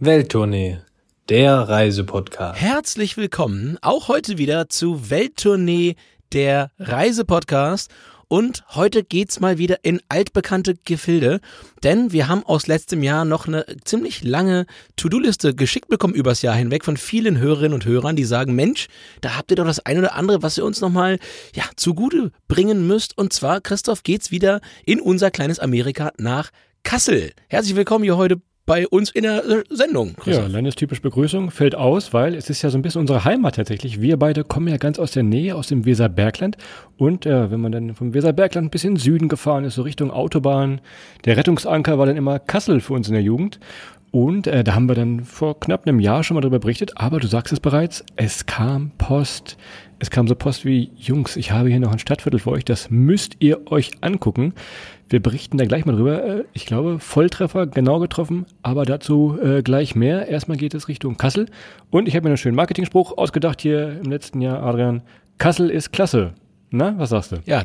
Welttournee, der Reisepodcast. Herzlich willkommen auch heute wieder zu Welttournee, der Reisepodcast. Und heute geht's mal wieder in altbekannte Gefilde, denn wir haben aus letztem Jahr noch eine ziemlich lange To-Do-Liste geschickt bekommen übers Jahr hinweg von vielen Hörerinnen und Hörern, die sagen, Mensch, da habt ihr doch das eine oder andere, was ihr uns nochmal, ja, zugute bringen müsst. Und zwar, Christoph, geht's wieder in unser kleines Amerika nach Kassel. Herzlich willkommen hier heute bei uns in der äh, Sendung. Christoph. Ja, landestypisch Begrüßung fällt aus, weil es ist ja so ein bisschen unsere Heimat tatsächlich. Wir beide kommen ja ganz aus der Nähe, aus dem Weserbergland. Und äh, wenn man dann vom Weserbergland ein bisschen Süden gefahren ist, so Richtung Autobahn, der Rettungsanker war dann immer Kassel für uns in der Jugend. Und äh, da haben wir dann vor knapp einem Jahr schon mal darüber berichtet, aber du sagst es bereits, es kam Post. Es kam so Post wie, Jungs, ich habe hier noch ein Stadtviertel für euch, das müsst ihr euch angucken. Wir berichten da gleich mal drüber. Äh, ich glaube, Volltreffer, genau getroffen, aber dazu äh, gleich mehr. Erstmal geht es Richtung Kassel. Und ich habe mir einen schönen Marketingspruch ausgedacht hier im letzten Jahr, Adrian. Kassel ist klasse. Na, was sagst du? Ja,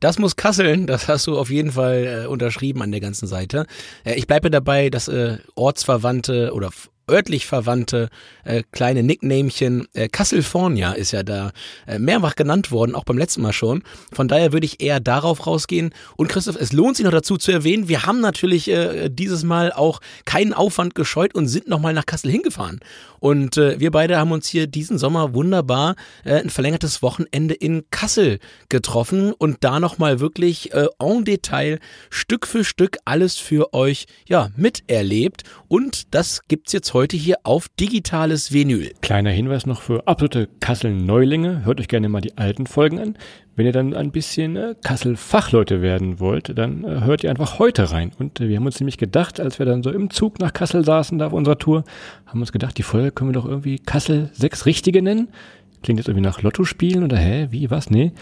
das muss kasseln, das hast du auf jeden Fall äh, unterschrieben an der ganzen Seite. Äh, ich bleibe dabei, dass äh, Ortsverwandte oder örtlich verwandte äh, kleine Nicknamchen. Äh, California ist ja da äh, mehrfach genannt worden, auch beim letzten Mal schon. Von daher würde ich eher darauf rausgehen. Und Christoph, es lohnt sich noch dazu zu erwähnen, wir haben natürlich äh, dieses Mal auch keinen Aufwand gescheut und sind nochmal nach Kassel hingefahren. Und äh, wir beide haben uns hier diesen Sommer wunderbar äh, ein verlängertes Wochenende in Kassel getroffen und da nochmal wirklich äh, en Detail Stück für Stück alles für euch ja miterlebt. Und das gibt's jetzt heute hier auf digitales Vinyl. Kleiner Hinweis noch für absolute Kassel-Neulinge. Hört euch gerne mal die alten Folgen an. Wenn ihr dann ein bisschen äh, Kassel-Fachleute werden wollt, dann äh, hört ihr einfach heute rein. Und äh, wir haben uns nämlich gedacht, als wir dann so im Zug nach Kassel saßen, da auf unserer Tour, haben uns gedacht, die Folge können wir doch irgendwie Kassel sechs Richtige nennen. Klingt jetzt irgendwie nach Lotto spielen oder hä, wie, was? Nee.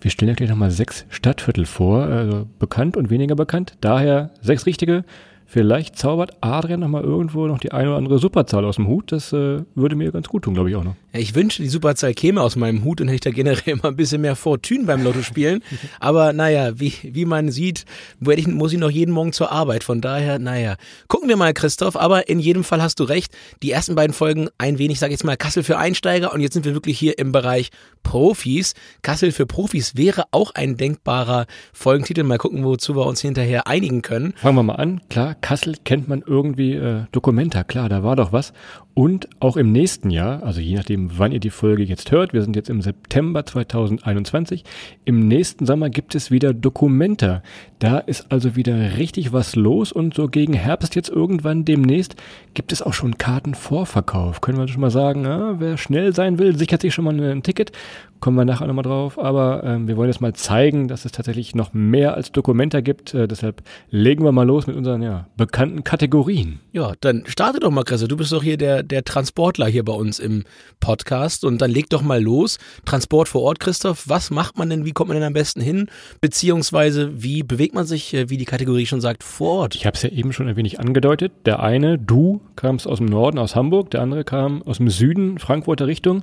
Wir stellen ja gleich nochmal sechs Stadtviertel vor, also bekannt und weniger bekannt. Daher sechs Richtige. Vielleicht zaubert Adrian noch mal irgendwo noch die eine oder andere Superzahl aus dem Hut. Das äh, würde mir ganz gut tun, glaube ich auch noch. Ja, ich wünsche, die Superzahl käme aus meinem Hut und hätte ich da generell immer ein bisschen mehr Fortune beim Lotto spielen. Aber naja, wie, wie man sieht, ich, muss ich noch jeden Morgen zur Arbeit. Von daher, naja, gucken wir mal, Christoph. Aber in jedem Fall hast du recht. Die ersten beiden Folgen ein wenig, sag ich jetzt mal, Kassel für Einsteiger. Und jetzt sind wir wirklich hier im Bereich Profis. Kassel für Profis wäre auch ein denkbarer Folgentitel. Mal gucken, wozu wir uns hinterher einigen können. Fangen wir mal an. Klar, Kassel kennt man irgendwie äh, Dokumenta, klar, da war doch was. Und auch im nächsten Jahr, also je nachdem, wann ihr die Folge jetzt hört, wir sind jetzt im September 2021, im nächsten Sommer gibt es wieder Dokumenta. Da ist also wieder richtig was los und so gegen Herbst jetzt irgendwann demnächst gibt es auch schon Kartenvorverkauf. Können wir schon mal sagen, na, wer schnell sein will, sichert sich schon mal ein Ticket. Kommen wir nachher nochmal drauf. Aber ähm, wir wollen jetzt mal zeigen, dass es tatsächlich noch mehr als Dokumenta gibt. Äh, deshalb legen wir mal los mit unseren ja, bekannten Kategorien. Ja, dann starte doch mal, Kresse. Du bist doch hier der, der Transportler hier bei uns im Podcast. Und dann leg doch mal los. Transport vor Ort, Christoph. Was macht man denn? Wie kommt man denn am besten hin? Beziehungsweise, wie bewegt man sich, äh, wie die Kategorie schon sagt, vor Ort? Ich habe es ja eben schon ein wenig angedeutet. Der eine, du, kamst aus dem Norden, aus Hamburg. Der andere kam aus dem Süden, Frankfurter Richtung.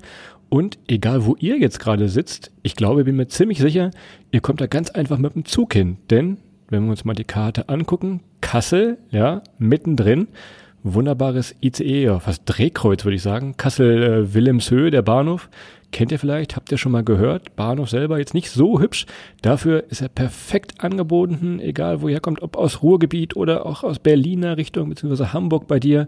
Und egal, wo ihr jetzt gerade sitzt, ich glaube, bin mir ziemlich sicher, ihr kommt da ganz einfach mit dem Zug hin. Denn, wenn wir uns mal die Karte angucken, Kassel, ja, mittendrin, wunderbares ICE, ja, fast Drehkreuz würde ich sagen. Kassel-Wilhelmshöhe, äh, der Bahnhof. Kennt ihr vielleicht, habt ihr schon mal gehört. Bahnhof selber jetzt nicht so hübsch. Dafür ist er perfekt angeboten, egal wo ihr kommt, ob aus Ruhrgebiet oder auch aus Berliner Richtung, beziehungsweise Hamburg bei dir.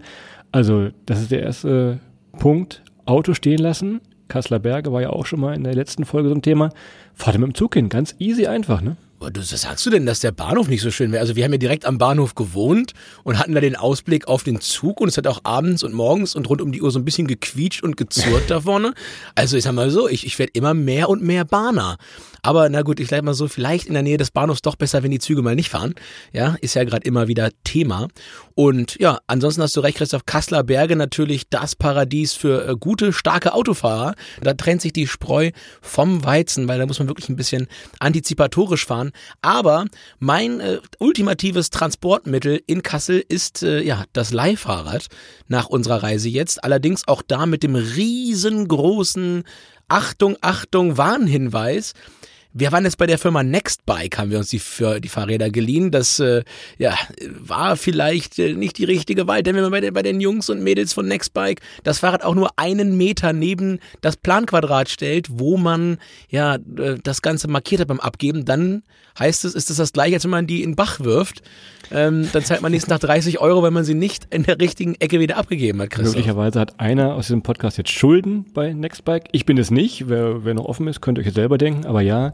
Also, das ist der erste Punkt. Auto stehen lassen. Kasseler Berge war ja auch schon mal in der letzten Folge so ein Thema. Fahrt mit dem Zug hin. Ganz easy einfach, ne? Was sagst du denn, dass der Bahnhof nicht so schön wäre? Also wir haben ja direkt am Bahnhof gewohnt und hatten da den Ausblick auf den Zug und es hat auch abends und morgens und rund um die Uhr so ein bisschen gequietscht und gezurrt da vorne. Also ich sag mal so, ich, ich werde immer mehr und mehr Bahner. Aber na gut, ich sag mal so, vielleicht in der Nähe des Bahnhofs doch besser, wenn die Züge mal nicht fahren. Ja, ist ja gerade immer wieder Thema. Und ja, ansonsten hast du recht, Christoph Kassler Berge natürlich das Paradies für äh, gute, starke Autofahrer. Da trennt sich die Spreu vom Weizen, weil da muss man wirklich ein bisschen antizipatorisch fahren. Aber mein äh, ultimatives Transportmittel in Kassel ist äh, ja das Leihfahrrad nach unserer Reise jetzt. Allerdings auch da mit dem riesengroßen Achtung, Achtung, Warnhinweis. Wir waren jetzt bei der Firma Nextbike, haben wir uns die, für die Fahrräder geliehen. Das äh, ja, war vielleicht äh, nicht die richtige Wahl, denn wenn man bei, den, bei den Jungs und Mädels von Nextbike das Fahrrad auch nur einen Meter neben das Planquadrat stellt, wo man ja äh, das Ganze markiert hat beim Abgeben, dann heißt es, ist es das gleiche, als wenn man die in den Bach wirft. Ähm, dann zahlt man nächsten Tag 30 Euro, wenn man sie nicht in der richtigen Ecke wieder abgegeben hat, Christoph. Möglicherweise hat einer aus diesem Podcast jetzt Schulden bei Nextbike. Ich bin es nicht. Wer, wer noch offen ist, könnt ihr euch selber denken. Aber ja,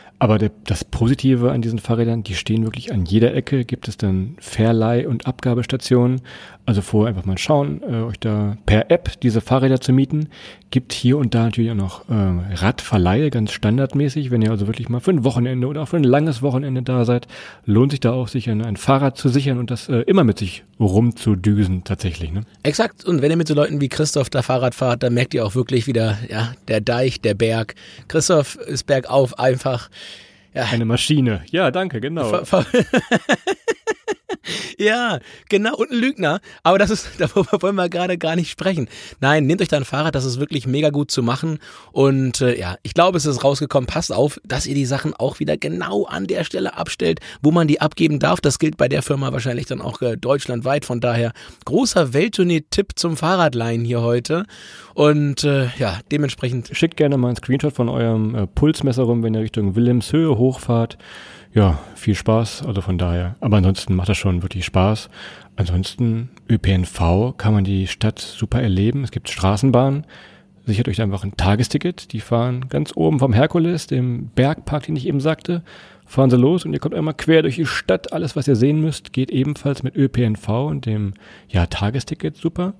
aber der, das Positive an diesen Fahrrädern, die stehen wirklich an jeder Ecke, gibt es dann Verleih- und Abgabestationen. Also vorher einfach mal schauen, äh, euch da per App diese Fahrräder zu mieten. Gibt hier und da natürlich auch noch äh, Radverleihe, ganz standardmäßig. Wenn ihr also wirklich mal für ein Wochenende oder auch für ein langes Wochenende da seid, lohnt sich da auch sich ein, ein Fahrrad zu sichern und das äh, immer mit sich rumzudüsen tatsächlich. Ne? Exakt. Und wenn ihr mit so Leuten wie Christoph da Fahrrad fahrt, dann merkt ihr auch wirklich wieder, ja, der Deich, der Berg. Christoph ist bergauf einfach ja. Eine Maschine. Ja, danke, genau. ja, genau. Und ein Lügner. Aber das ist, darüber wollen wir gerade gar nicht sprechen. Nein, nehmt euch da ein Fahrrad, das ist wirklich mega gut zu machen. Und äh, ja, ich glaube, es ist rausgekommen. Passt auf, dass ihr die Sachen auch wieder genau an der Stelle abstellt, wo man die abgeben darf. Das gilt bei der Firma wahrscheinlich dann auch äh, deutschlandweit. Von daher großer Welttournee-Tipp zum Fahrradleihen hier heute. Und äh, ja, dementsprechend. Schickt gerne mal einen Screenshot von eurem äh, Pulsmesser rum, wenn ihr Richtung Wilhelmshöhe hochfahrt ja, viel Spaß. Also von daher. Aber ansonsten macht das schon wirklich Spaß. Ansonsten ÖPNV kann man die Stadt super erleben. Es gibt Straßenbahnen. Sichert euch einfach ein Tagesticket. Die fahren ganz oben vom Herkules, dem Bergpark, den ich eben sagte. Fahren sie los und ihr kommt einmal quer durch die Stadt. Alles, was ihr sehen müsst, geht ebenfalls mit ÖPNV und dem ja, Tagesticket super.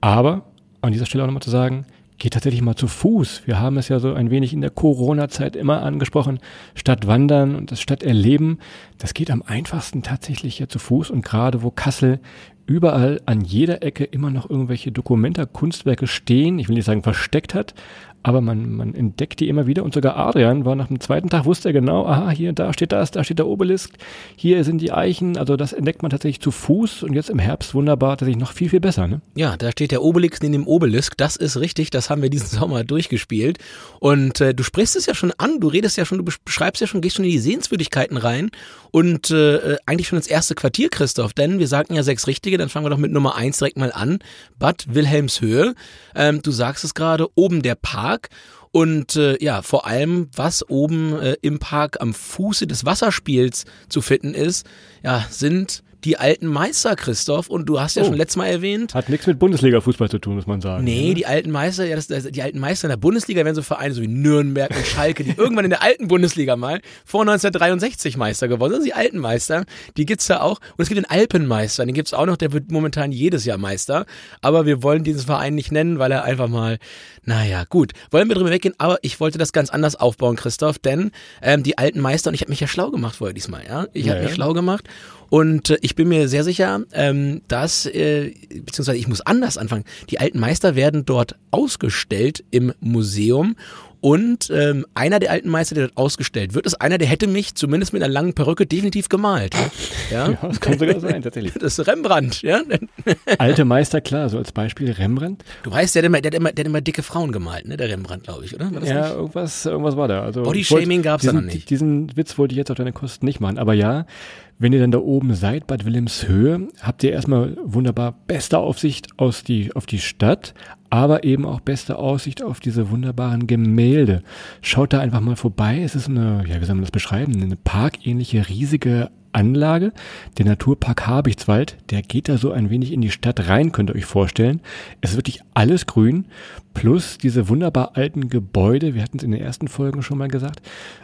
Aber an dieser Stelle auch nochmal zu sagen, geht tatsächlich mal zu Fuß. Wir haben es ja so ein wenig in der Corona-Zeit immer angesprochen. Statt Wandern und das Stadterleben, das geht am einfachsten tatsächlich ja zu Fuß. Und gerade wo Kassel überall an jeder Ecke immer noch irgendwelche Dokumenta, Kunstwerke stehen, ich will nicht sagen versteckt hat, aber man, man entdeckt die immer wieder. Und sogar Adrian war nach dem zweiten Tag, wusste er genau, aha, hier, da steht das, da steht der Obelisk, hier sind die Eichen, also das entdeckt man tatsächlich zu Fuß. Und jetzt im Herbst wunderbar, tatsächlich noch viel, viel besser, ne? Ja, da steht der Obelisk neben dem Obelisk, das ist richtig, das haben wir diesen Sommer durchgespielt. Und äh, du sprichst es ja schon an, du redest ja schon, du beschreibst ja schon, gehst schon in die Sehenswürdigkeiten rein und äh, eigentlich schon ins erste Quartier, Christoph, denn wir sagten ja sechs Richtige, dann fangen wir doch mit Nummer eins direkt mal an, Bad Wilhelmshöhe, ähm, du sagst es gerade, oben der Park. Und äh, ja, vor allem, was oben äh, im Park am Fuße des Wasserspiels zu finden ist, ja, sind die alten Meister, Christoph. Und du hast ja oh. schon letztes Mal erwähnt. Hat nichts mit Bundesliga-Fußball zu tun, muss man sagen. Nee, die alten Meister, ja, das, die alten Meister in der Bundesliga werden so Vereine so wie Nürnberg und Schalke, die irgendwann in der alten Bundesliga mal vor 1963 Meister geworden sind. Die alten Meister, die gibt's da auch. Und es gibt den Alpenmeister, den gibt's auch noch, der wird momentan jedes Jahr Meister. Aber wir wollen diesen Verein nicht nennen, weil er einfach mal, naja, gut. Wollen wir drüber weggehen, aber ich wollte das ganz anders aufbauen, Christoph, denn ähm, die alten Meister, und ich habe mich ja schlau gemacht vorher diesmal, ja. Ich ja, habe mich ja. schlau gemacht und äh, ich bin mir sehr sicher, ähm, dass, äh, beziehungsweise ich muss anders anfangen, die alten Meister werden dort ausgestellt im Museum und ähm, einer der alten Meister, der dort ausgestellt wird, ist einer, der hätte mich zumindest mit einer langen Perücke definitiv gemalt. Ja, ja das kann sogar sein, tatsächlich. Das ist Rembrandt, ja. Alte Meister, klar, so als Beispiel Rembrandt. Du weißt, der hat immer, der hat immer, der hat immer dicke Frauen gemalt, ne, der Rembrandt, glaube ich, oder? ja, irgendwas, irgendwas war da. Also Bodyshaming gab es da noch nicht. Diesen Witz wollte ich jetzt auf deine Kosten nicht machen, aber ja, wenn ihr dann da oben seid, Bad Wilhelmshöhe, habt ihr erstmal wunderbar beste Aufsicht aus die, auf die Stadt, aber eben auch beste Aussicht auf diese wunderbaren Gemälde. Schaut da einfach mal vorbei. Es ist eine, ja, wie soll man das beschreiben? Eine parkähnliche riesige Anlage. Der Naturpark Habichtswald, der geht da so ein wenig in die Stadt rein, könnt ihr euch vorstellen. Es ist wirklich alles grün, plus diese wunderbar alten Gebäude. Wir hatten es in den ersten Folgen schon mal gesagt.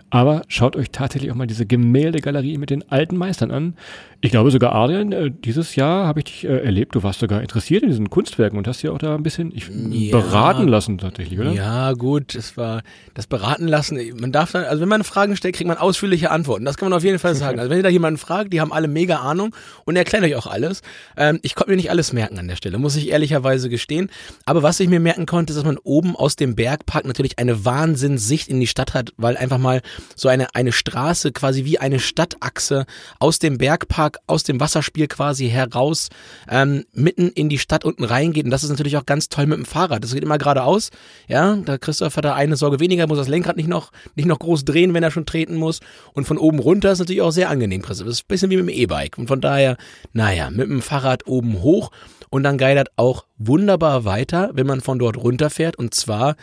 Aber schaut euch tatsächlich auch mal diese Gemäldegalerie mit den alten Meistern an. Ich glaube sogar, Adrian, äh, dieses Jahr habe ich dich äh, erlebt, du warst sogar interessiert in diesen Kunstwerken und hast ja auch da ein bisschen ich, ja, beraten lassen tatsächlich, oder? Ja, gut, es war das beraten lassen. Man darf dann, also wenn man Fragen stellt, kriegt man ausführliche Antworten. Das kann man auf jeden Fall sagen. Also wenn ihr da jemanden man fragt, die haben alle mega Ahnung und erklären euch auch alles. Ähm, ich konnte mir nicht alles merken an der Stelle, muss ich ehrlicherweise gestehen. Aber was ich mir merken konnte, ist, dass man oben aus dem Bergpark natürlich eine Wahnsinnssicht in die Stadt hat, weil einfach mal so eine, eine Straße quasi wie eine Stadtachse aus dem Bergpark, aus dem Wasserspiel quasi heraus, ähm, mitten in die Stadt unten reingeht. Und das ist natürlich auch ganz toll mit dem Fahrrad. Das geht immer geradeaus. Ja, da Christoph hat da eine Sorge weniger, muss das Lenkrad nicht noch, nicht noch groß drehen, wenn er schon treten muss. Und von oben runter ist natürlich auch sehr angenehm, Christoph. Das ist ein bisschen wie mit dem E-Bike. Und von daher, naja, mit dem Fahrrad oben hoch und dann geilert auch wunderbar weiter, wenn man von dort runterfährt. Und zwar,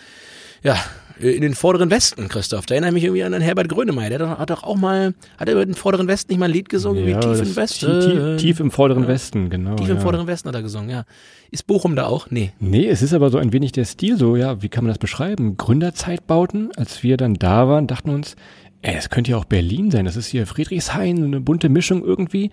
ja, in den vorderen Westen, Christoph. Da erinnere ich mich irgendwie an Herbert Grönemeyer. Der hat doch auch mal, hat er über den vorderen Westen nicht mal ein Lied gesungen, Ja, wie Tief im Westen? Tief, tief im vorderen Westen, genau. Tief im ja. vorderen Westen hat er gesungen, ja. Ist Bochum da auch? Nee. Nee, es ist aber so ein wenig der Stil so, ja, wie kann man das beschreiben? Gründerzeitbauten, als wir dann da waren, dachten wir uns, ey, es könnte ja auch Berlin sein, das ist hier Friedrichshain, so eine bunte Mischung irgendwie.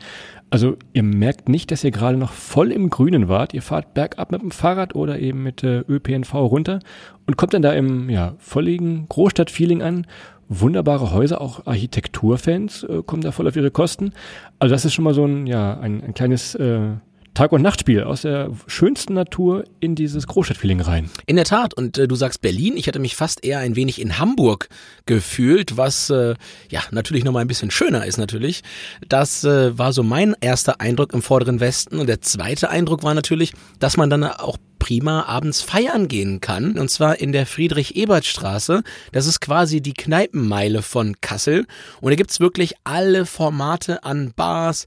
Also ihr merkt nicht, dass ihr gerade noch voll im Grünen wart, ihr fahrt bergab mit dem Fahrrad oder eben mit äh, ÖPNV runter und kommt dann da im, ja, volligen Großstadtfeeling an. Wunderbare Häuser, auch Architekturfans äh, kommen da voll auf ihre Kosten. Also das ist schon mal so ein, ja, ein, ein kleines äh, Tag- und Nachtspiel aus der schönsten Natur in dieses Großstadtfeeling rein. In der Tat. Und äh, du sagst Berlin. Ich hatte mich fast eher ein wenig in Hamburg gefühlt, was äh, ja natürlich nochmal ein bisschen schöner ist natürlich. Das äh, war so mein erster Eindruck im vorderen Westen. Und der zweite Eindruck war natürlich, dass man dann auch prima abends feiern gehen kann. Und zwar in der Friedrich-Ebert-Straße. Das ist quasi die Kneipenmeile von Kassel. Und da gibt's wirklich alle Formate an Bars,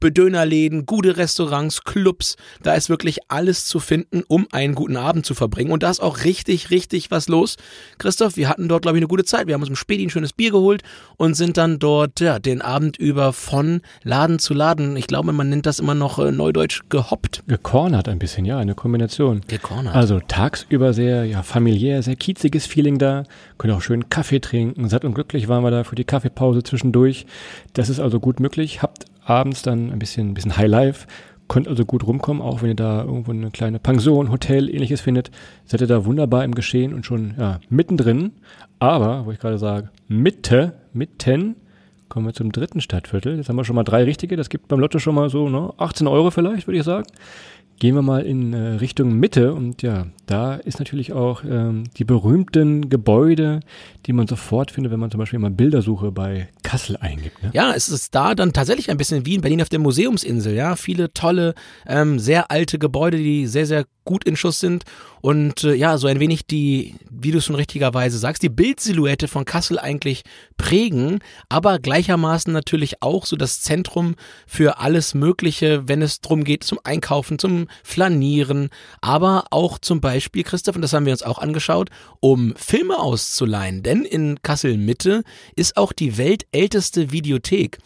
Bedönerläden, gute Restaurants, Clubs. Da ist wirklich alles zu finden, um einen guten Abend zu verbringen. Und da ist auch richtig, richtig was los. Christoph, wir hatten dort, glaube ich, eine gute Zeit. Wir haben uns im Späti ein schönes Bier geholt und sind dann dort ja, den Abend über von Laden zu Laden. Ich glaube, man nennt das immer noch äh, neudeutsch gehoppt. Gecornert ein bisschen, ja, eine Kombination. Gecornert. Also tagsüber sehr ja, familiär, sehr kieziges Feeling da. Können auch schön Kaffee trinken. Satt und glücklich waren wir da für die Kaffeepause zwischendurch. Das ist also gut möglich. Habt abends dann ein bisschen, ein bisschen Highlife. Könnt also gut rumkommen, auch wenn ihr da irgendwo eine kleine Pension, Hotel, ähnliches findet. Seid ihr da wunderbar im Geschehen und schon ja, mittendrin. Aber, wo ich gerade sage, Mitte, mitten, kommen wir zum dritten Stadtviertel. Jetzt haben wir schon mal drei richtige. Das gibt beim Lotto schon mal so ne, 18 Euro vielleicht, würde ich sagen. Gehen wir mal in äh, Richtung Mitte und ja, da ist natürlich auch ähm, die berühmten Gebäude, die man sofort findet, wenn man zum Beispiel mal Bildersuche bei Kassel eingibt. Ne? Ja, es ist da dann tatsächlich ein bisschen wie in Berlin auf der Museumsinsel, ja. Viele tolle, ähm, sehr alte Gebäude, die sehr, sehr gut in Schuss sind. Und äh, ja, so ein wenig die, wie du schon richtigerweise sagst, die Bildsilhouette von Kassel eigentlich prägen, aber gleichermaßen natürlich auch so das Zentrum für alles Mögliche, wenn es drum geht, zum Einkaufen, zum Flanieren, aber auch zum Beispiel, Christoph, und das haben wir uns auch angeschaut, um Filme auszuleihen. Denn in Kassel Mitte ist auch die weltälteste Videothek.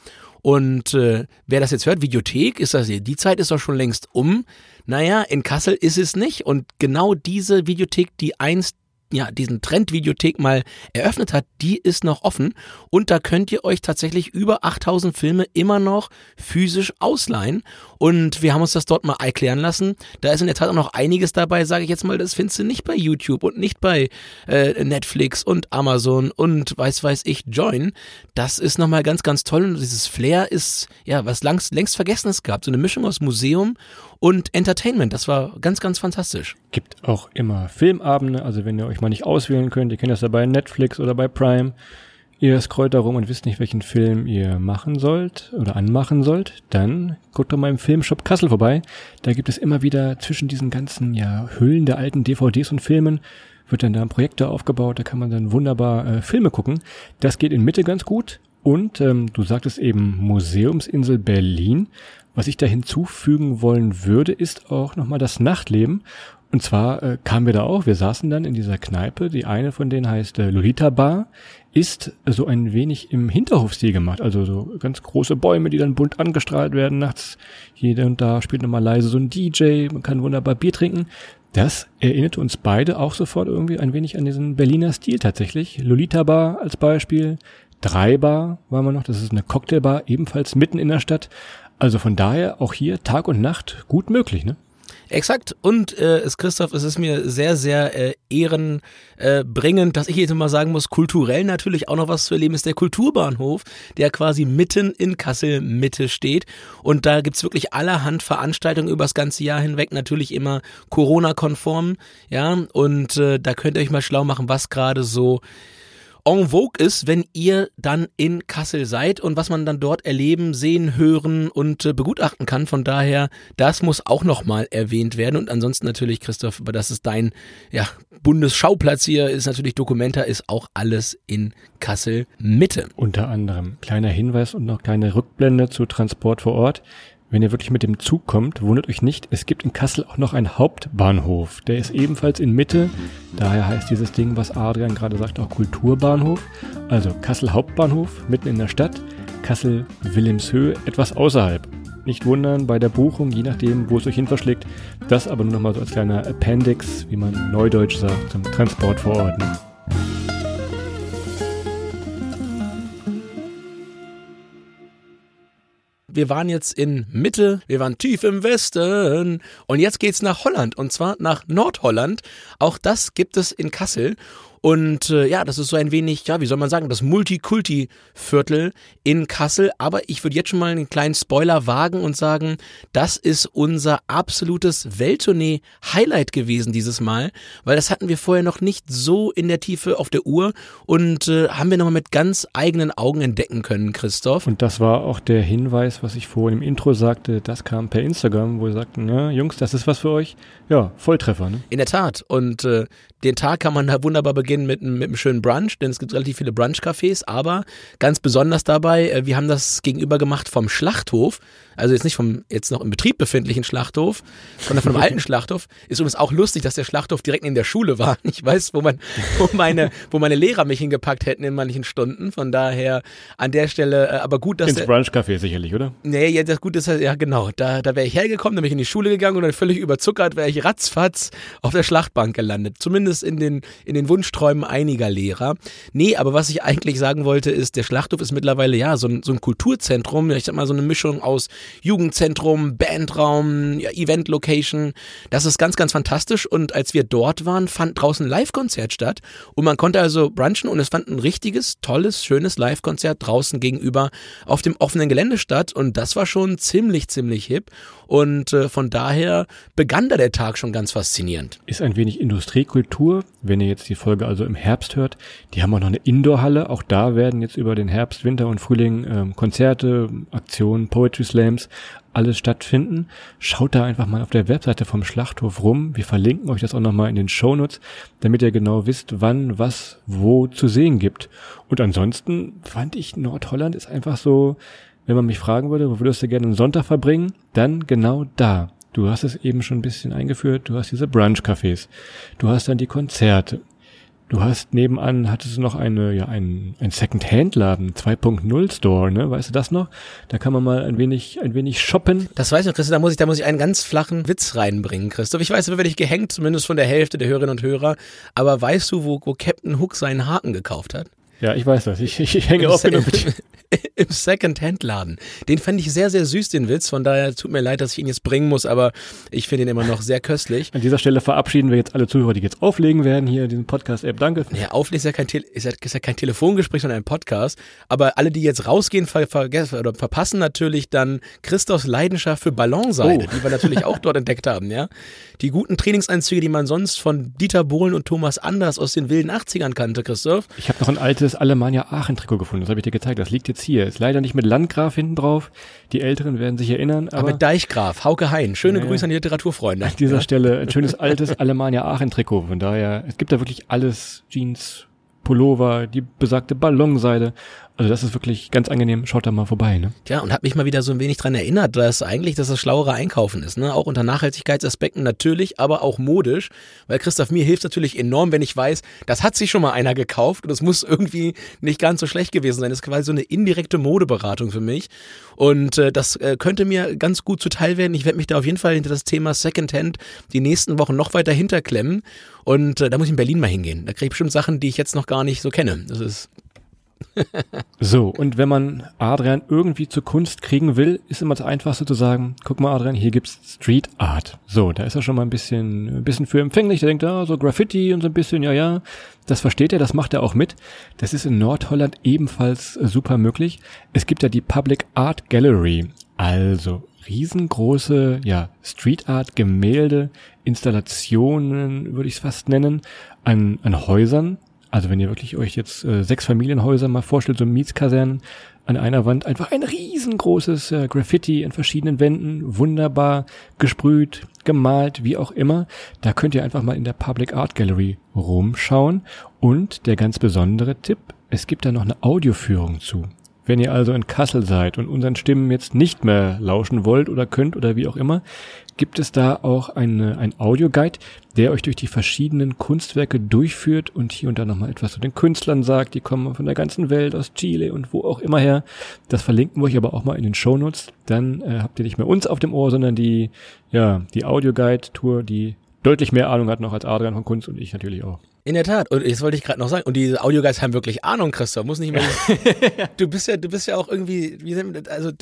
Und äh, wer das jetzt hört, Videothek, ist das die Zeit ist doch schon längst um. Naja, in Kassel ist es nicht. Und genau diese Videothek, die einst ja, diesen Trend Videothek mal eröffnet hat, die ist noch offen und da könnt ihr euch tatsächlich über 8000 Filme immer noch physisch ausleihen und wir haben uns das dort mal erklären lassen. Da ist in der Tat auch noch einiges dabei, sage ich jetzt mal, das findest du nicht bei YouTube und nicht bei äh, Netflix und Amazon und weiß weiß ich Join. Das ist nochmal ganz, ganz toll und dieses Flair ist, ja, was längst, längst Vergessenes gab. So eine Mischung aus Museum und Entertainment. Das war ganz, ganz fantastisch. Gibt auch immer Filmabende, also wenn ihr euch mal nicht auswählen könnt, ihr kennt das ja bei Netflix oder bei Prime. Ihr scrollt da rum und wisst nicht, welchen Film ihr machen sollt oder anmachen sollt, dann guckt doch mal im Filmshop Kassel vorbei. Da gibt es immer wieder zwischen diesen ganzen ja, Hüllen der alten DVDs und Filmen wird dann da ein Projektor aufgebaut, da kann man dann wunderbar äh, Filme gucken. Das geht in Mitte ganz gut. Und ähm, du sagtest eben Museumsinsel Berlin. Was ich da hinzufügen wollen würde, ist auch nochmal das Nachtleben. Und zwar äh, kamen wir da auch, wir saßen dann in dieser Kneipe, die eine von denen heißt äh, Lolita Bar, ist so ein wenig im Hinterhofstil gemacht, also so ganz große Bäume, die dann bunt angestrahlt werden nachts. Hier und da spielt nochmal leise so ein DJ, man kann wunderbar Bier trinken. Das erinnerte uns beide auch sofort irgendwie ein wenig an diesen Berliner Stil tatsächlich. Lolita Bar als Beispiel, Drei Bar waren wir noch, das ist eine Cocktailbar, ebenfalls mitten in der Stadt. Also von daher auch hier Tag und Nacht gut möglich, ne? Exakt. Und äh, es, Christoph, es ist mir sehr, sehr äh, ehrenbringend, äh, dass ich jetzt mal sagen muss, kulturell natürlich auch noch was zu erleben ist der Kulturbahnhof, der quasi mitten in Kassel Mitte steht. Und da gibt's wirklich allerhand Veranstaltungen über das ganze Jahr hinweg, natürlich immer Corona-konform. Ja, und äh, da könnt ihr euch mal schlau machen, was gerade so en vogue ist, wenn ihr dann in Kassel seid und was man dann dort erleben, sehen, hören und äh, begutachten kann. Von daher, das muss auch nochmal erwähnt werden. Und ansonsten natürlich, Christoph, aber das ist dein ja, Bundesschauplatz hier, ist natürlich Dokumenta, ist auch alles in Kassel Mitte. Unter anderem kleiner Hinweis und noch kleine Rückblende zu Transport vor Ort. Wenn ihr wirklich mit dem Zug kommt, wundert euch nicht, es gibt in Kassel auch noch einen Hauptbahnhof. Der ist ebenfalls in Mitte. Daher heißt dieses Ding, was Adrian gerade sagt, auch Kulturbahnhof. Also Kassel Hauptbahnhof, mitten in der Stadt. Kassel Wilhelmshöhe, etwas außerhalb. Nicht wundern bei der Buchung, je nachdem, wo es euch hin verschlägt. Das aber nur noch mal so als kleiner Appendix, wie man neudeutsch sagt, zum Transport vor wir waren jetzt in Mitte, wir waren tief im Westen und jetzt geht's nach Holland und zwar nach Nordholland. Auch das gibt es in Kassel und äh, ja, das ist so ein wenig, ja, wie soll man sagen, das Multikulti-Viertel in Kassel. Aber ich würde jetzt schon mal einen kleinen Spoiler wagen und sagen, das ist unser absolutes Welttournee-Highlight gewesen dieses Mal, weil das hatten wir vorher noch nicht so in der Tiefe auf der Uhr und äh, haben wir nochmal mit ganz eigenen Augen entdecken können, Christoph. Und das war auch der Hinweis, was ich vorhin im Intro sagte, das kam per Instagram, wo wir sagten, ja, Jungs, das ist was für euch. Ja, Volltreffer, ne? In der Tat. Und äh, den Tag kann man da wunderbar beginnen mit, mit einem schönen Brunch, denn es gibt relativ viele Brunch-Cafés, aber ganz besonders dabei, äh, wir haben das gegenüber gemacht vom Schlachthof also jetzt nicht vom jetzt noch im Betrieb befindlichen Schlachthof, sondern von einem alten Schlachthof. Ist übrigens auch lustig, dass der Schlachthof direkt in der Schule war. Ich weiß, wo man, wo meine, wo meine Lehrer mich hingepackt hätten in manchen Stunden. Von daher an der Stelle, äh, aber gut, dass ins Brunch-Café sicherlich, oder? Nee, ja, das gut ist ja genau. Da, da wäre ich hergekommen, dann bin ich in die Schule gegangen und dann völlig überzuckert wäre ich ratzfatz auf der Schlachtbank gelandet. Zumindest in den in den Wunschträumen einiger Lehrer. Nee, aber was ich eigentlich sagen wollte, ist, der Schlachthof ist mittlerweile ja so ein, so ein Kulturzentrum. Ich sag mal so eine Mischung aus Jugendzentrum, Bandraum, ja, Event-Location. Das ist ganz, ganz fantastisch. Und als wir dort waren, fand draußen ein Live-Konzert statt. Und man konnte also brunchen und es fand ein richtiges, tolles, schönes Live-Konzert draußen gegenüber auf dem offenen Gelände statt. Und das war schon ziemlich, ziemlich hip. Und äh, von daher begann da der Tag schon ganz faszinierend. Ist ein wenig Industriekultur. Wenn ihr jetzt die Folge also im Herbst hört, die haben auch noch eine Indoor-Halle. Auch da werden jetzt über den Herbst, Winter und Frühling ähm, Konzerte, Aktionen, Poetry Slams, alles stattfinden. Schaut da einfach mal auf der Webseite vom Schlachthof rum. Wir verlinken euch das auch nochmal in den Shownotes, damit ihr genau wisst, wann, was, wo zu sehen gibt. Und ansonsten fand ich Nordholland ist einfach so, wenn man mich fragen würde, wo würdest du gerne einen Sonntag verbringen, dann genau da. Du hast es eben schon ein bisschen eingeführt, du hast diese Brunch-Cafés, du hast dann die Konzerte. Du hast nebenan, hattest du noch eine, ja, ein, ein Second-Hand-Laden, 2.0 Store, ne? Weißt du das noch? Da kann man mal ein wenig, ein wenig shoppen. Das weiß ich noch, Christoph, da muss ich, da muss ich einen ganz flachen Witz reinbringen, Christoph. Ich weiß, da werde ich gehängt, zumindest von der Hälfte der Hörerinnen und Hörer. Aber weißt du, wo, wo Captain Hook seinen Haken gekauft hat? Ja, ich weiß das. Ich, ich, ich hänge oft genug mit. Im Second-Hand-Laden. Den fand ich sehr, sehr süß, den Witz. Von daher tut mir leid, dass ich ihn jetzt bringen muss, aber ich finde ihn immer noch sehr köstlich. An dieser Stelle verabschieden wir jetzt alle Zuhörer, die jetzt auflegen werden hier in diesem Podcast-App. Danke. Ja, auflegen ist ja, kein ist, ja, ist ja kein Telefongespräch, sondern ein Podcast. Aber alle, die jetzt rausgehen, ver, ver, oder verpassen natürlich dann Christophs Leidenschaft für Ballonseide, oh. die wir natürlich auch dort entdeckt haben, ja. Die guten Trainingsanzüge, die man sonst von Dieter Bohlen und Thomas Anders aus den wilden 80ern kannte, Christoph. Ich habe noch ein altes Alemannia Aachen-Trikot gefunden. Das habe ich dir gezeigt. Das liegt jetzt hier. Ist leider nicht mit Landgraf hinten drauf. Die Älteren werden sich erinnern. Aber, aber mit Deichgraf, Hauke Hein. Schöne ja, Grüße an die Literaturfreunde. An dieser ja. Stelle ein schönes altes Alemannia Aachen-Trikot. Von daher, es gibt da wirklich alles. Jeans, Pullover, die besagte Ballonseide. Also das ist wirklich ganz angenehm. Schaut da mal vorbei, ne? Ja, und hat mich mal wieder so ein wenig dran erinnert, dass eigentlich das das schlauere Einkaufen ist, ne? Auch unter Nachhaltigkeitsaspekten natürlich, aber auch modisch, weil Christoph mir hilft natürlich enorm, wenn ich weiß, das hat sich schon mal einer gekauft und es muss irgendwie nicht ganz so schlecht gewesen sein. Das ist quasi so eine indirekte Modeberatung für mich und äh, das äh, könnte mir ganz gut zuteil werden. Ich werde mich da auf jeden Fall hinter das Thema Secondhand die nächsten Wochen noch weiter hinterklemmen und äh, da muss ich in Berlin mal hingehen. Da kriege ich bestimmt Sachen, die ich jetzt noch gar nicht so kenne. Das ist so, und wenn man Adrian irgendwie zur Kunst kriegen will, ist immer das Einfachste zu sagen, guck mal Adrian, hier gibt's Street Art. So, da ist er schon mal ein bisschen, ein bisschen für empfänglich. Der denkt, ah, so Graffiti und so ein bisschen, ja, ja. Das versteht er, das macht er auch mit. Das ist in Nordholland ebenfalls super möglich. Es gibt ja die Public Art Gallery. Also, riesengroße, ja, Street Art Gemälde, Installationen, würde ich es fast nennen, an, an Häusern, also wenn ihr wirklich euch jetzt äh, sechs Familienhäuser mal vorstellt, so Mietskasernen, an einer Wand einfach ein riesengroßes äh, Graffiti in verschiedenen Wänden, wunderbar gesprüht, gemalt, wie auch immer. Da könnt ihr einfach mal in der Public Art Gallery rumschauen. Und der ganz besondere Tipp, es gibt da noch eine Audioführung zu. Wenn ihr also in Kassel seid und unseren Stimmen jetzt nicht mehr lauschen wollt oder könnt oder wie auch immer, gibt es da auch eine, ein Audioguide, der euch durch die verschiedenen Kunstwerke durchführt und hier und da nochmal etwas zu den Künstlern sagt. Die kommen von der ganzen Welt, aus Chile und wo auch immer her. Das verlinken wir euch aber auch mal in den Shownotes. Dann äh, habt ihr nicht mehr uns auf dem Ohr, sondern die, ja, die Audioguide-Tour, die deutlich mehr Ahnung hat noch als Adrian von Kunst und ich natürlich auch. In der Tat. Und jetzt wollte ich gerade noch sagen. Und diese Audioguys haben wirklich Ahnung, Christoph. Muss nicht mehr. du bist ja, du bist ja auch irgendwie, wie also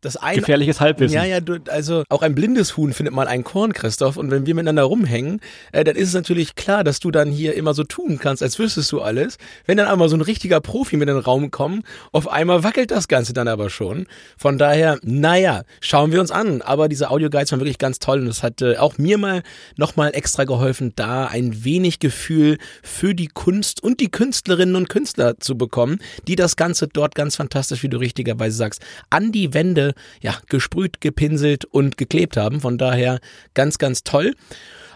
das eine. Gefährliches Halbwissen. Ja, ja. Du, also auch ein blindes Huhn findet mal ein Korn, Christoph. Und wenn wir miteinander rumhängen, äh, dann ist es natürlich klar, dass du dann hier immer so tun kannst, als wüsstest du alles. Wenn dann einmal so ein richtiger Profi mit in den Raum kommt, auf einmal wackelt das Ganze dann aber schon. Von daher, naja, schauen wir uns an. Aber diese Audioguides waren wirklich ganz toll und es hat äh, auch mir mal nochmal extra geholfen, da ein wenig Gefühl für die Kunst und die Künstlerinnen und Künstler zu bekommen, die das Ganze dort ganz fantastisch, wie du richtigerweise sagst, an die Wände ja gesprüht, gepinselt und geklebt haben. Von daher ganz, ganz toll.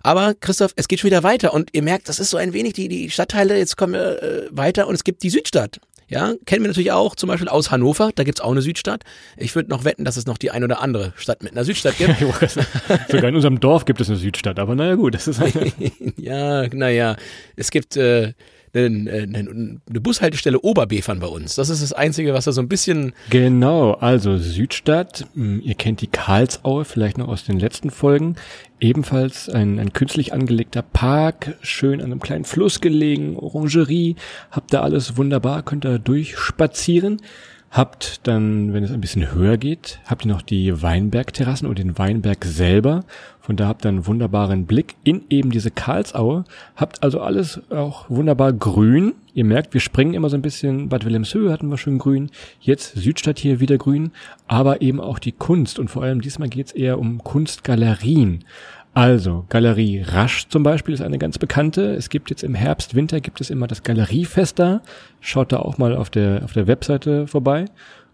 Aber Christoph, es geht schon wieder weiter und ihr merkt, das ist so ein wenig die, die Stadtteile, jetzt kommen wir äh, weiter und es gibt die Südstadt. Ja, kennen wir natürlich auch, zum Beispiel aus Hannover, da gibt's auch eine Südstadt. Ich würde noch wetten, dass es noch die ein oder andere Stadt mit einer Südstadt gibt. Sogar in unserem Dorf gibt es eine Südstadt, aber naja gut, das ist halt Ja, naja, es gibt äh, eine, eine, Bushaltestelle Oberbefern bei uns. Das ist das Einzige, was da so ein bisschen. Genau, also Südstadt. Hm, ihr kennt die Karlsaue vielleicht noch aus den letzten Folgen. Ebenfalls ein, ein künstlich angelegter Park, schön an einem kleinen Fluss gelegen, Orangerie. Habt da alles wunderbar, könnt da durchspazieren. Habt dann, wenn es ein bisschen höher geht, habt ihr noch die Weinbergterrassen und den Weinberg selber. Von da habt ihr einen wunderbaren Blick in eben diese Karlsaue. Habt also alles auch wunderbar grün. Ihr merkt, wir springen immer so ein bisschen. Bad Wilhelmshöhe hatten wir schon grün. Jetzt Südstadt hier wieder grün. Aber eben auch die Kunst. Und vor allem diesmal geht's eher um Kunstgalerien. Also, Galerie Rasch zum Beispiel ist eine ganz bekannte. Es gibt jetzt im Herbst, Winter gibt es immer das Galeriefest da. Schaut da auch mal auf der, auf der Webseite vorbei.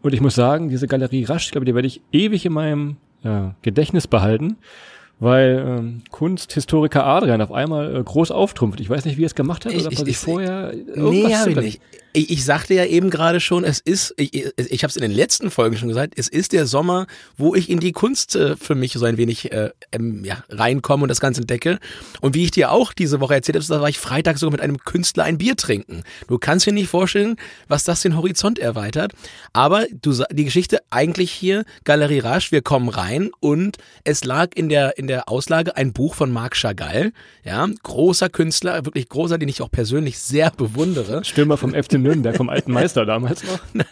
Und ich muss sagen, diese Galerie Rasch, ich glaube, die werde ich ewig in meinem ja, Gedächtnis behalten weil ähm, Kunsthistoriker Adrian auf einmal äh, groß auftrumpft. Ich weiß nicht, wie er es gemacht hat oder ich, ob er sich vorher Nee, habe ich nicht. Ich, ich sagte ja eben gerade schon, es ist, ich, ich habe es in den letzten Folgen schon gesagt, es ist der Sommer, wo ich in die Kunst äh, für mich so ein wenig äh, ähm, ja, reinkomme und das Ganze entdecke. Und wie ich dir auch diese Woche erzählt habe, da war ich Freitag sogar mit einem Künstler ein Bier trinken. Du kannst dir nicht vorstellen, was das den Horizont erweitert. Aber du die Geschichte eigentlich hier, Galerie Rasch, wir kommen rein und es lag in der, in der Auslage ein Buch von Marc Chagall, ja, großer Künstler, wirklich großer, den ich auch persönlich sehr bewundere. Stürmer vom FC Nürnberg, vom alten Meister damals noch.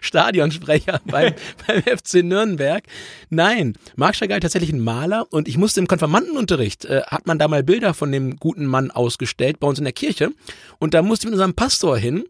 Stadionsprecher beim, beim FC Nürnberg. Nein, Marc Chagall tatsächlich ein Maler und ich musste im Konfirmandenunterricht, äh, hat man da mal Bilder von dem guten Mann ausgestellt bei uns in der Kirche und da musste ich mit unserem Pastor hin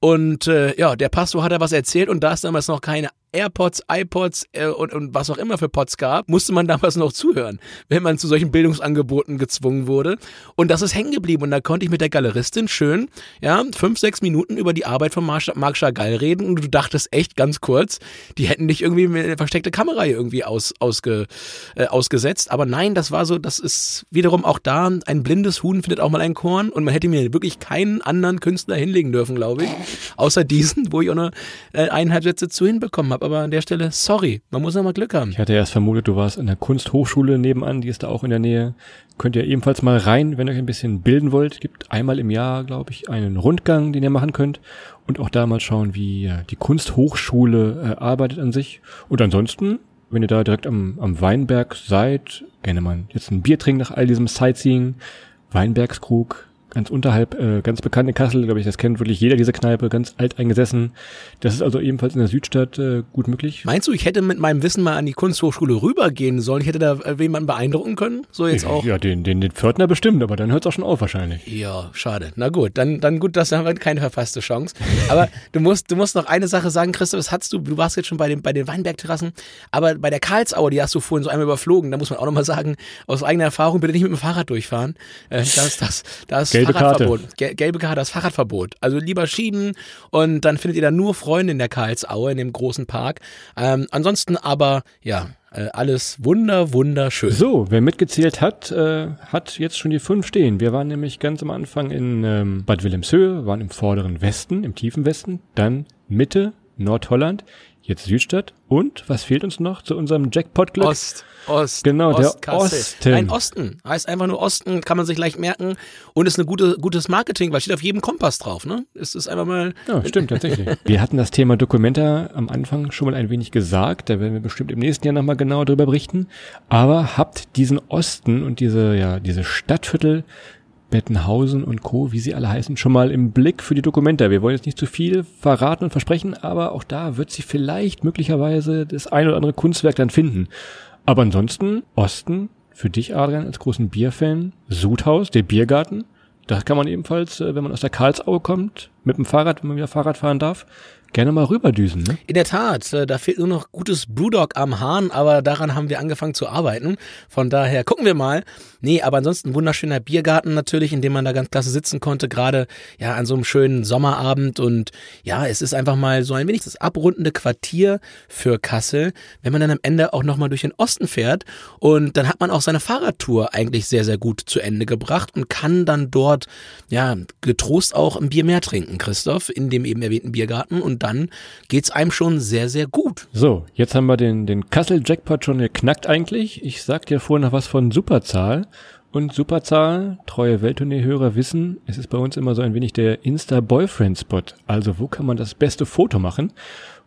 und äh, ja, der Pastor hat da was erzählt und da es damals noch keine AirPods, iPods äh, und, und was auch immer für Pods gab, musste man damals noch zuhören, wenn man zu solchen Bildungsangeboten gezwungen wurde. Und das ist hängen geblieben. Und da konnte ich mit der Galeristin schön, ja, fünf, sechs Minuten über die Arbeit von Marc, Marc Chagall reden. Und du dachtest echt ganz kurz, die hätten dich irgendwie mit einer versteckte Kamera irgendwie aus, ausge, äh, ausgesetzt. Aber nein, das war so, das ist wiederum auch da, ein blindes Huhn findet auch mal ein Korn. Und man hätte mir wirklich keinen anderen Künstler hinlegen dürfen, glaube ich. Außer diesen, wo ich auch nur äh, eineinhalb Sätze zu hinbekommen habe habe, aber an der Stelle, sorry, man muss ja mal Glück haben. Ich hatte erst vermutet, du warst in der Kunsthochschule nebenan, die ist da auch in der Nähe. Könnt ihr ebenfalls mal rein, wenn ihr euch ein bisschen bilden wollt. Gibt einmal im Jahr, glaube ich, einen Rundgang, den ihr machen könnt. Und auch da mal schauen, wie ja, die Kunsthochschule äh, arbeitet an sich. Und ansonsten, wenn ihr da direkt am, am Weinberg seid, gerne mal jetzt ein Bier trinken nach all diesem Sightseeing. Weinbergskrug, ganz unterhalb, äh, ganz bekannt in Kassel, glaube ich, das kennt wirklich jeder diese Kneipe, ganz alt eingesessen. Das ist also ebenfalls in der Südstadt äh, gut möglich. Meinst du, ich hätte mit meinem Wissen mal an die Kunsthochschule rübergehen sollen? Ich hätte da äh, jemanden beeindrucken können? So jetzt auch? Ja, den, den, den Pförtner bestimmt, aber dann hört es auch schon auf wahrscheinlich. Ja, schade. Na gut, dann, dann gut, das haben wir keine verfasste Chance. Aber du musst, du musst noch eine Sache sagen, Christoph, das hattest du, du warst jetzt schon bei den, bei den Weinbergterrassen, aber bei der Karlsauer, die hast du vorhin so einmal überflogen, da muss man auch nochmal sagen, aus eigener Erfahrung bitte nicht mit dem Fahrrad durchfahren. Äh, das, das, das Gelbe Fahrradverbot. Gel gelbe Karte, das Fahrradverbot. Also lieber schieben und dann findet ihr da nur Freunde in der Karlsaue, in dem großen Park. Ähm, ansonsten aber, ja, äh, alles wunder, wunderschön. So, wer mitgezählt hat, äh, hat jetzt schon die fünf stehen. Wir waren nämlich ganz am Anfang in ähm, Bad Wilhelmshöhe, waren im vorderen Westen, im tiefen Westen, dann Mitte, Nordholland, jetzt Südstadt und was fehlt uns noch zu unserem Jackpot-Glück? Ost, Ost, Genau, der Ostkassel. Osten. Nein, Osten. Heißt einfach nur Osten, kann man sich leicht merken und ist ein gute, gutes Marketing, weil steht auf jedem Kompass drauf, ne? Es ist einfach mal, Ja, stimmt, tatsächlich. Wir hatten das Thema Dokumenta am Anfang schon mal ein wenig gesagt, da werden wir bestimmt im nächsten Jahr nochmal genauer drüber berichten. Aber habt diesen Osten und diese, ja, diese Stadtviertel Bettenhausen und Co., wie sie alle heißen, schon mal im Blick für die Dokumenta. Wir wollen jetzt nicht zu viel verraten und versprechen, aber auch da wird sie vielleicht möglicherweise das ein oder andere Kunstwerk dann finden. Aber ansonsten, Osten, für dich, Adrian, als großen Bierfan, Sudhaus, der Biergarten, das kann man ebenfalls, äh, wenn man aus der Karlsaue kommt, mit dem Fahrrad, wenn man wieder Fahrrad fahren darf, gerne mal rüberdüsen, ne? In der Tat, äh, da fehlt nur noch gutes Brewdog am Hahn, aber daran haben wir angefangen zu arbeiten. Von daher gucken wir mal. Nee, aber ansonsten wunderschöner Biergarten natürlich, in dem man da ganz klasse sitzen konnte, gerade ja an so einem schönen Sommerabend und ja, es ist einfach mal so ein wenig das abrundende Quartier für Kassel, wenn man dann am Ende auch nochmal durch den Osten fährt und dann hat man auch seine Fahrradtour eigentlich sehr, sehr gut zu Ende gebracht und kann dann dort ja getrost auch ein Bier mehr trinken, Christoph, in dem eben erwähnten Biergarten und dann geht's einem schon sehr, sehr gut. So, jetzt haben wir den, den Kassel-Jackpot schon geknackt eigentlich. Ich sag dir vorhin noch was von Superzahl. Und Superzahl, treue Welttournee-Hörer wissen, es ist bei uns immer so ein wenig der Insta-Boyfriend-Spot. Also wo kann man das beste Foto machen?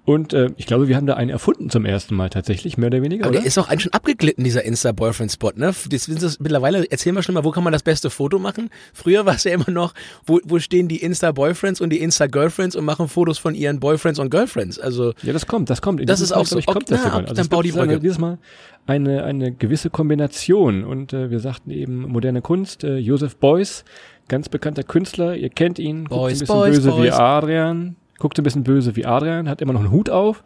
Und äh, ich glaube, wir haben da einen erfunden zum ersten Mal tatsächlich, mehr oder weniger, Aber oder? der ist auch eigentlich schon abgeglitten, dieser Insta-Boyfriend-Spot, ne? Das, das, mittlerweile, erzähl mal schon mal, wo kann man das beste Foto machen? Früher war es ja immer noch, wo, wo stehen die Insta-Boyfriends und die Insta-Girlfriends und machen Fotos von ihren Boyfriends und Girlfriends. Also, Ja, das kommt, das kommt. In Das ist Fall, auch so. Ich, kommt das Okay, sogar. na, Also dann bau die Brücke. Dieses Mal eine, eine gewisse Kombination. Und äh, wir sagten eben moderne Kunst, äh, Joseph Beuys, ganz bekannter Künstler, ihr kennt ihn, Beuys, ein bisschen Beuys, böse wie Beuys. Adrian, guckt ein bisschen böse wie Adrian, hat immer noch einen Hut auf.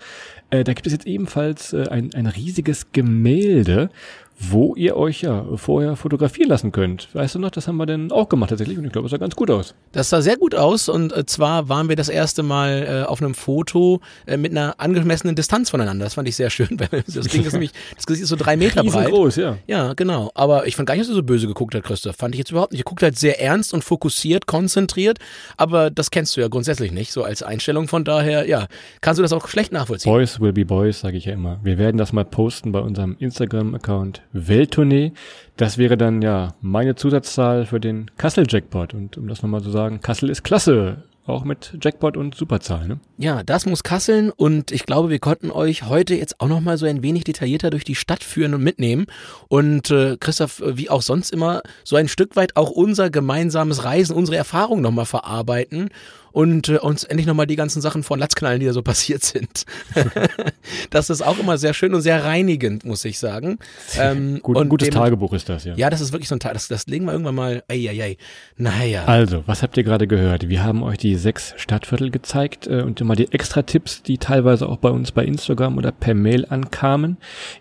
Äh, da gibt es jetzt ebenfalls äh, ein, ein riesiges Gemälde, wo ihr euch ja vorher fotografieren lassen könnt. Weißt du noch, das haben wir denn auch gemacht tatsächlich und ich glaube, es sah ganz gut aus. das sah sehr gut aus und äh, zwar waren wir das erste Mal äh, auf einem Foto äh, mit einer angemessenen Distanz voneinander. Das fand ich sehr schön, weil das Ding ist nämlich, das Gesicht ist so drei Meter breit. Riesengroß, ja. Ja, genau. Aber ich fand gar nicht, dass er so böse geguckt hat, Christoph. Fand ich jetzt überhaupt nicht. Er guckt halt sehr ernst und fokussiert, konzentriert. Aber das kennst du ja grundsätzlich nicht, so als Einstellung. Von daher, ja, kannst du das auch schlecht nachvollziehen. Boys will be boys, sage ich ja immer. Wir werden das mal posten bei unserem Instagram-Account Welttournee. Das wäre dann ja meine Zusatzzahl für den Kassel-Jackpot. Und um das nochmal zu sagen, Kassel ist klasse. Auch mit Jackpot und Superzahl, ne? Ja, das muss kasseln und ich glaube, wir konnten euch heute jetzt auch noch mal so ein wenig detaillierter durch die Stadt führen und mitnehmen und äh, Christoph, äh, wie auch sonst immer, so ein Stück weit auch unser gemeinsames Reisen, unsere Erfahrungen noch mal verarbeiten und äh, uns endlich noch mal die ganzen Sachen vor den Latz knallen, die da so passiert sind. das ist auch immer sehr schön und sehr reinigend, muss ich sagen. Ähm, Gut, ein gutes dem- Tagebuch ist das, ja. Ja, das ist wirklich so ein Teil, das, das legen wir irgendwann mal, eieiei, naja. Also, was habt ihr gerade gehört? Wir haben euch die sechs Stadtviertel gezeigt äh, und immer die Extra-Tipps, die teilweise auch bei uns bei Instagram oder per Mail ankamen.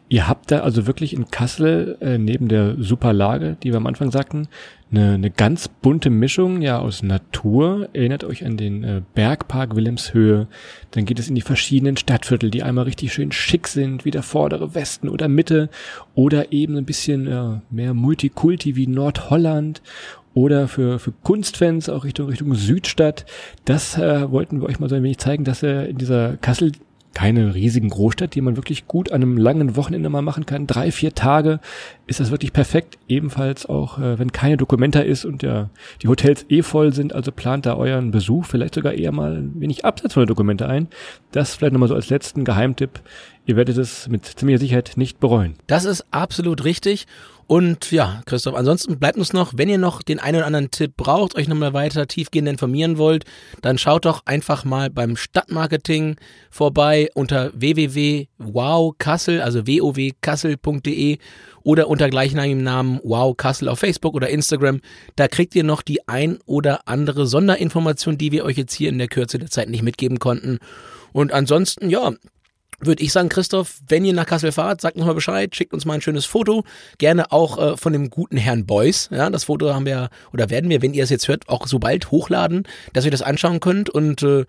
Ihr habt da also wirklich in Kassel äh, neben der super Lage, die wir am Anfang sagten, eine, eine ganz bunte Mischung ja aus Natur. Erinnert euch an den äh, Bergpark Wilhelmshöhe. Dann geht es in die verschiedenen Stadtviertel, die einmal richtig schön schick sind, wie der vordere Westen oder Mitte oder eben ein bisschen äh, mehr Multikulti wie Nordholland oder für, für Kunstfans auch Richtung, Richtung Südstadt. Das äh, wollten wir euch mal so ein wenig zeigen, dass er in dieser Kassel keine riesigen Großstadt, die man wirklich gut an einem langen Wochenende mal machen kann. Drei, vier Tage ist das wirklich perfekt. Ebenfalls auch, äh, wenn keine Dokumenta ist und ja, die Hotels eh voll sind, also plant da euren Besuch vielleicht sogar eher mal ein wenig abseits von der Dokumente ein. Das vielleicht nochmal so als letzten Geheimtipp. Ihr werdet es mit ziemlicher Sicherheit nicht bereuen. Das ist absolut richtig. Und ja, Christoph, ansonsten bleibt uns noch, wenn ihr noch den einen oder anderen Tipp braucht, euch nochmal weiter tiefgehend informieren wollt, dann schaut doch einfach mal beim Stadtmarketing vorbei unter www.wowkassel, also wowkassel.de oder unter gleichnamigem Namen Wow auf Facebook oder Instagram. Da kriegt ihr noch die ein oder andere Sonderinformation, die wir euch jetzt hier in der Kürze der Zeit nicht mitgeben konnten. Und ansonsten, ja, würde ich sagen, Christoph, wenn ihr nach Kassel fahrt, sagt uns mal Bescheid, schickt uns mal ein schönes Foto. Gerne auch äh, von dem guten Herrn Beuys. Ja, das Foto haben wir, oder werden wir, wenn ihr es jetzt hört, auch so bald hochladen, dass ihr das anschauen könnt. Und äh,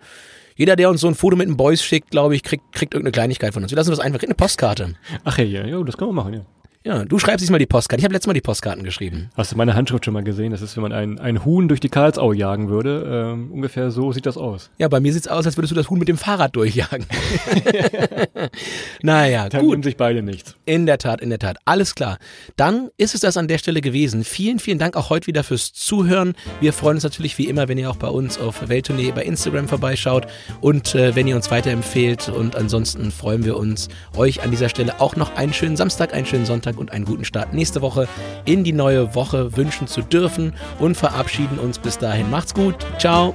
jeder, der uns so ein Foto mit einem Beuys schickt, glaube ich, kriegt, kriegt irgendeine Kleinigkeit von uns. Wir lassen das einfach, kriegt eine Postkarte. Ach ja, ja, das kann man machen, ja. Ja, du schreibst diesmal die Postkarte. Ich habe letztes Mal die Postkarten geschrieben. Hast du meine Handschrift schon mal gesehen? Das ist, wenn man ein, ein Huhn durch die Karlsau jagen würde. Ähm, ungefähr so sieht das aus. Ja, bei mir sieht's aus, als würdest du das Huhn mit dem Fahrrad durchjagen. naja, Dann gut. tun sich beide nichts. In der Tat, in der Tat. Alles klar. Dann ist es das an der Stelle gewesen. Vielen, vielen Dank auch heute wieder fürs Zuhören. Wir freuen uns natürlich wie immer, wenn ihr auch bei uns auf Welttournee bei Instagram vorbeischaut und äh, wenn ihr uns weiterempfehlt. Und ansonsten freuen wir uns, euch an dieser Stelle auch noch einen schönen Samstag, einen schönen Sonntag und einen guten Start nächste Woche in die neue Woche wünschen zu dürfen und verabschieden uns bis dahin. Macht's gut. Ciao.